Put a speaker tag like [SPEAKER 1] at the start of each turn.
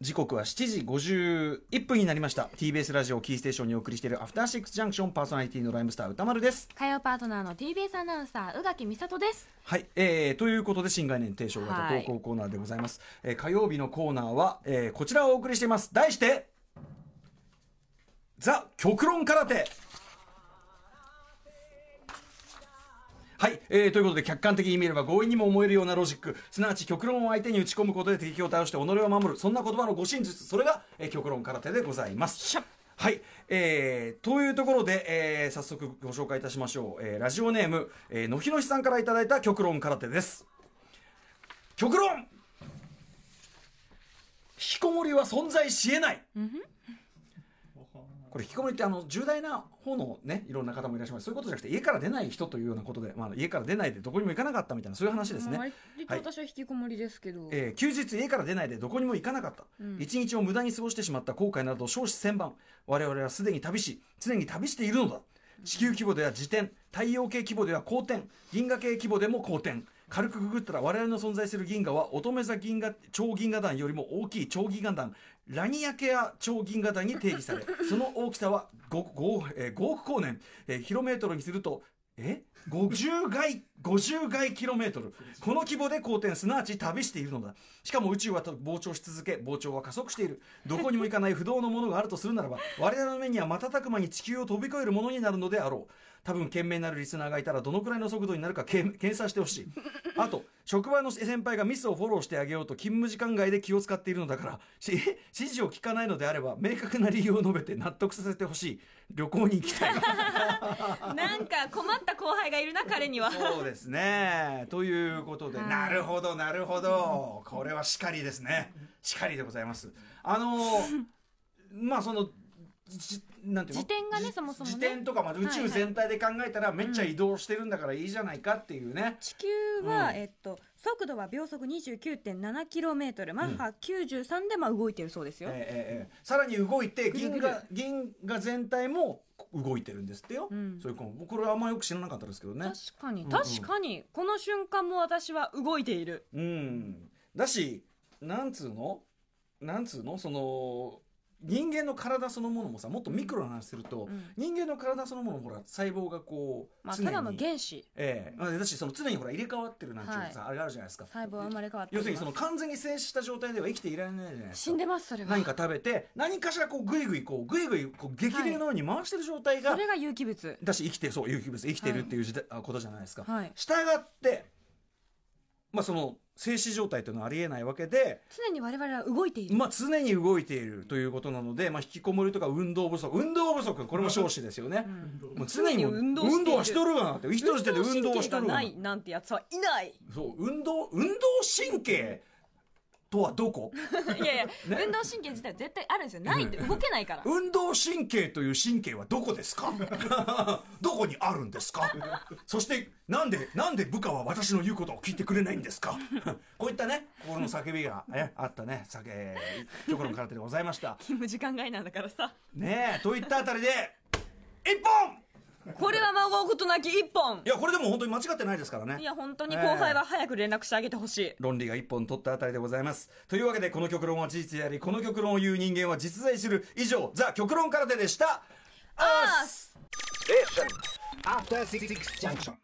[SPEAKER 1] 時刻は7時51分になりました。TBS ラジオキーステーションにお送りしているアフターシックスジャンクションパーソナリティのライムスター歌丸です。
[SPEAKER 2] 火曜パートナーの TBS アナウンサー宇垣美里です。
[SPEAKER 1] はい、えー、ということで新概念提唱型
[SPEAKER 2] はい。
[SPEAKER 1] 投稿コーナーでございます、えー火曜日のコーナーは、えーこちらをお送りしています。題してザ・極論空手はい、えー、ということで客観的に見れば強引にも思えるようなロジック。すなわち極論を相手に打ち込むことで敵を倒して己を守る。そんな言葉の護身術それが、えー極論空手でございます。はい、えー、というところで、えー、早速ご紹介いたしましょう、えー、ラジオネーム、えー、のひのしさんからいただいた極論空手です。極論。引きこもりは存在しえない、これ引きこもりってあの重大な方のねいろんな方もいらっしゃいます。そういうことじゃなくて家から出ない人というようなことで、まあ、家から出ないでどこにも行かなかったみたいなそういう話ですね、
[SPEAKER 2] 割と私は引きこもりですけど、
[SPEAKER 1] えー休日家から出ないでどこにも行かなかった、一日を無駄に過ごしてしまった後悔など少子千万我々はすでに旅し常に旅しているのだ。地球規模では自転太陽系規模では公転銀河系規模でも公転軽くくぐったら我々の存在する銀河は乙女座銀河超銀河団よりも大きい超銀河団ラニアケア超銀河団に定義され その大きさは 5, 5, えー5億光年、えーキロメートルにするとえ？50外50外キロメートル。この規模で公転すなわち旅しているのだ。しかも宇宙は膨張し続け膨張は加速している。どこにも行かない不動のものがあるとするならば我々の目には瞬く間に地球を飛び越えるものになるのであろう。多分賢明なるリスナーがいたらどのくらいの速度になるかけん計算してほしい。あと職場の先輩がミスをフォローしてあげようと勤務時間外で気を使っているのだからし指示を聞かないのであれば明確な理由を述べて納得させてほしい旅行に行きたい。
[SPEAKER 2] なんか困った後輩がいるな彼には。
[SPEAKER 1] そうですね。ということで、
[SPEAKER 2] はい
[SPEAKER 1] なるほど、なるほど。これはしかりですね。しかりでございます。あのー まあその、じなんていうの？
[SPEAKER 2] 自転がねそもそもね。
[SPEAKER 1] 自転とか、まあ、宇宙全体で考えたらめっちゃ移動してるんだからいいじゃないかっていうね。
[SPEAKER 3] 地球は、
[SPEAKER 1] うん。
[SPEAKER 3] えっと、速度は秒速 29.7km マッハ93でまあ動いてるそうですよ、
[SPEAKER 1] ええええさらに動いて銀河銀河全体も動いてるんですってよ、
[SPEAKER 3] うん。
[SPEAKER 1] そういうここれはあんまよく知らなかったですけどね。
[SPEAKER 3] 確かに
[SPEAKER 1] うん。
[SPEAKER 3] 確かに、この瞬間も私は動いている。
[SPEAKER 1] うん。だしなんつうの？なんつうの？その人間の体そのものもさもっとミクロな話すると、
[SPEAKER 3] うん。
[SPEAKER 1] 人間の体そのものほら細胞がこう、常に
[SPEAKER 3] まあただの原子。
[SPEAKER 1] ええ。まあだしその常にほら入れ替わってるなんていうのさ、あれがあるじゃないですか。
[SPEAKER 3] 細胞は生まれ変わって
[SPEAKER 1] 要するにその完全に静止した状態では生きていられないじゃないですか。
[SPEAKER 3] 死んでますそれは。
[SPEAKER 1] 何か食べて何かしらこうグイグイこうグイグイこう激励のように回してる状態が、
[SPEAKER 3] それが有機物。
[SPEAKER 1] だし生きてるそう有機物。生きてるっていう時代、あことじゃないですか。
[SPEAKER 3] はい。
[SPEAKER 1] したがってまあその静止状態というのはありえないわけで、
[SPEAKER 3] 常に我々は動いている、
[SPEAKER 1] まあ、常に動いているということなので、まあ、引きこもりとか運動不足。運動不足これも少子ですよね、もう常にもう
[SPEAKER 3] 常に運動
[SPEAKER 1] 運動はしとるがなって生きとる時点で運動はしとるがな
[SPEAKER 3] 運動神経がないなんてやつはいない。
[SPEAKER 1] そう運動運動神経とはどこ？
[SPEAKER 3] いやいや、運動神経自体絶対あるんですよ。ないって動けないから。
[SPEAKER 1] 運動神経という神経はどこですか？どこにあるんですか？そしてなんでなんで部下は私の言うことを聞いてくれないんですか？こういったね心の叫びが、ね、あったね酒極論空手でございました。
[SPEAKER 3] 勤務時間外なんだからさ。
[SPEAKER 1] ねえといったあたりで一本
[SPEAKER 3] これは孫うことなき一本。
[SPEAKER 1] いやこれでも本当に間違ってないですからね。
[SPEAKER 3] いや本当に後輩は早く連絡してあげてほしい、
[SPEAKER 1] 論理が一本取ったあたりでございます。というわけでこの極論は事実でありこの極論を言う人間は実在する。以上ザ極論空手でした。
[SPEAKER 3] あー
[SPEAKER 4] After Six Junction.